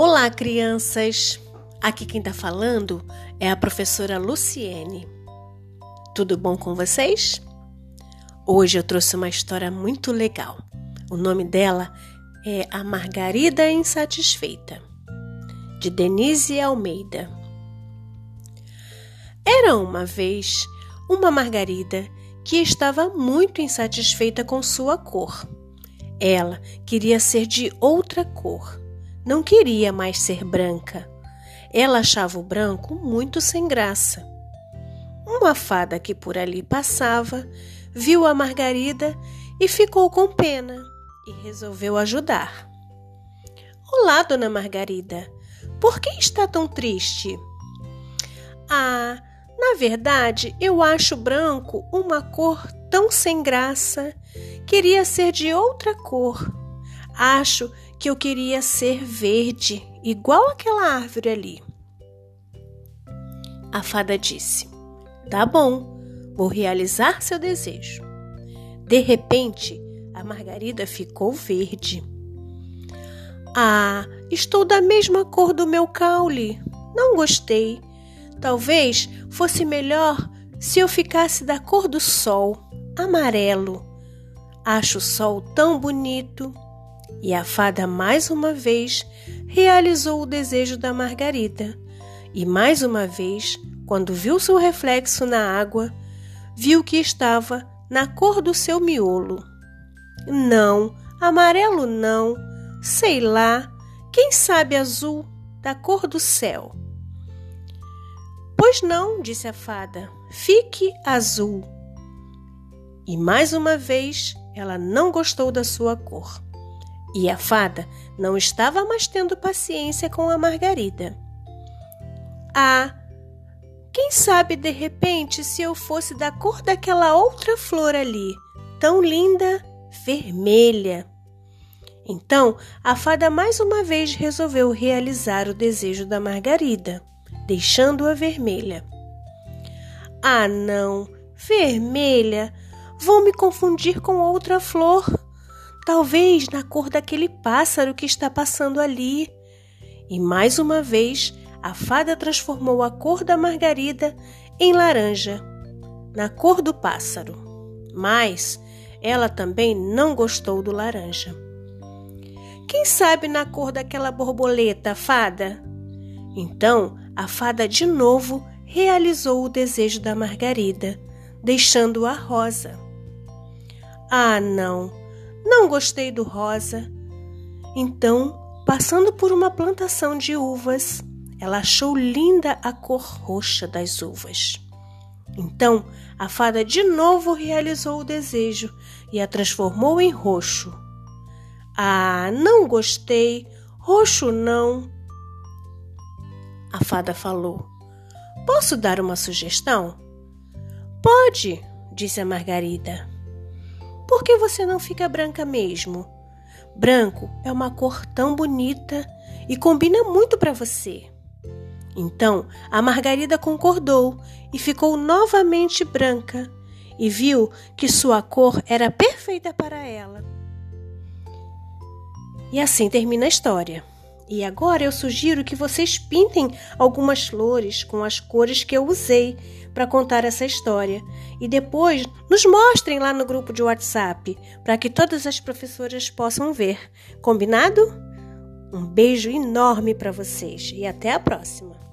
Olá, crianças! Aqui quem está falando é a professora Luciene. Tudo bom com vocês? Hoje eu trouxe uma história muito legal. O nome dela é A Margarida Insatisfeita, de Denise Almeida. Era uma vez uma Margarida que estava muito insatisfeita com sua cor. Ela queria ser de outra cor não queria mais ser branca. Ela achava o branco muito sem graça. Uma fada que por ali passava viu a Margarida e ficou com pena e resolveu ajudar. Olá, dona Margarida. Por que está tão triste? Ah, na verdade, eu acho branco uma cor tão sem graça. Queria ser de outra cor. Acho que eu queria ser verde, igual aquela árvore ali. A fada disse: Tá bom, vou realizar seu desejo. De repente, a margarida ficou verde. Ah, estou da mesma cor do meu caule. Não gostei. Talvez fosse melhor se eu ficasse da cor do sol, amarelo. Acho o sol tão bonito. E a fada mais uma vez realizou o desejo da Margarida. E mais uma vez, quando viu seu reflexo na água, viu que estava na cor do seu miolo. Não, amarelo não, sei lá, quem sabe azul, da cor do céu. Pois não, disse a fada, fique azul. E mais uma vez ela não gostou da sua cor. E a fada não estava mais tendo paciência com a Margarida. Ah, quem sabe de repente se eu fosse da cor daquela outra flor ali, tão linda, vermelha. Então a fada mais uma vez resolveu realizar o desejo da Margarida, deixando-a vermelha. Ah, não, vermelha! Vou me confundir com outra flor talvez na cor daquele pássaro que está passando ali. E mais uma vez, a fada transformou a cor da margarida em laranja, na cor do pássaro. Mas ela também não gostou do laranja. Quem sabe na cor daquela borboleta, fada? Então a fada de novo realizou o desejo da margarida, deixando-a rosa. Ah, não! Não gostei do rosa. Então, passando por uma plantação de uvas, ela achou linda a cor roxa das uvas. Então, a fada de novo realizou o desejo e a transformou em roxo. Ah, não gostei, roxo não. A fada falou: Posso dar uma sugestão? Pode, disse a Margarida. Por que você não fica branca mesmo? Branco é uma cor tão bonita e combina muito para você. Então a Margarida concordou e ficou novamente branca e viu que sua cor era perfeita para ela. E assim termina a história. E agora eu sugiro que vocês pintem algumas flores com as cores que eu usei para contar essa história e depois nos mostrem lá no grupo de WhatsApp para que todas as professoras possam ver. Combinado? Um beijo enorme para vocês e até a próxima!